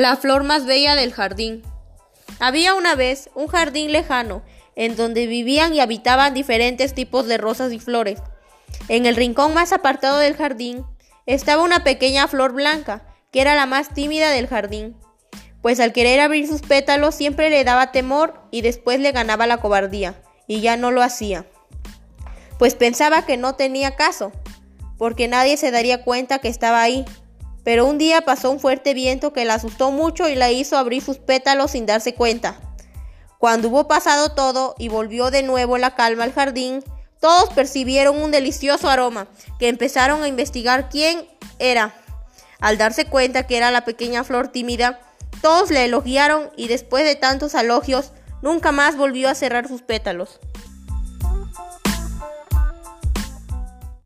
La flor más bella del jardín. Había una vez un jardín lejano, en donde vivían y habitaban diferentes tipos de rosas y flores. En el rincón más apartado del jardín estaba una pequeña flor blanca, que era la más tímida del jardín, pues al querer abrir sus pétalos siempre le daba temor y después le ganaba la cobardía, y ya no lo hacía, pues pensaba que no tenía caso, porque nadie se daría cuenta que estaba ahí, pero un día pasó un fuerte viento que la asustó mucho y la hizo abrir sus pétalos sin darse cuenta. Cuando hubo pasado todo y volvió de nuevo la calma al jardín, todos percibieron un delicioso aroma, que empezaron a investigar quién era. Al darse cuenta que era la pequeña flor tímida, todos le elogiaron y después de tantos elogios, nunca más volvió a cerrar sus pétalos.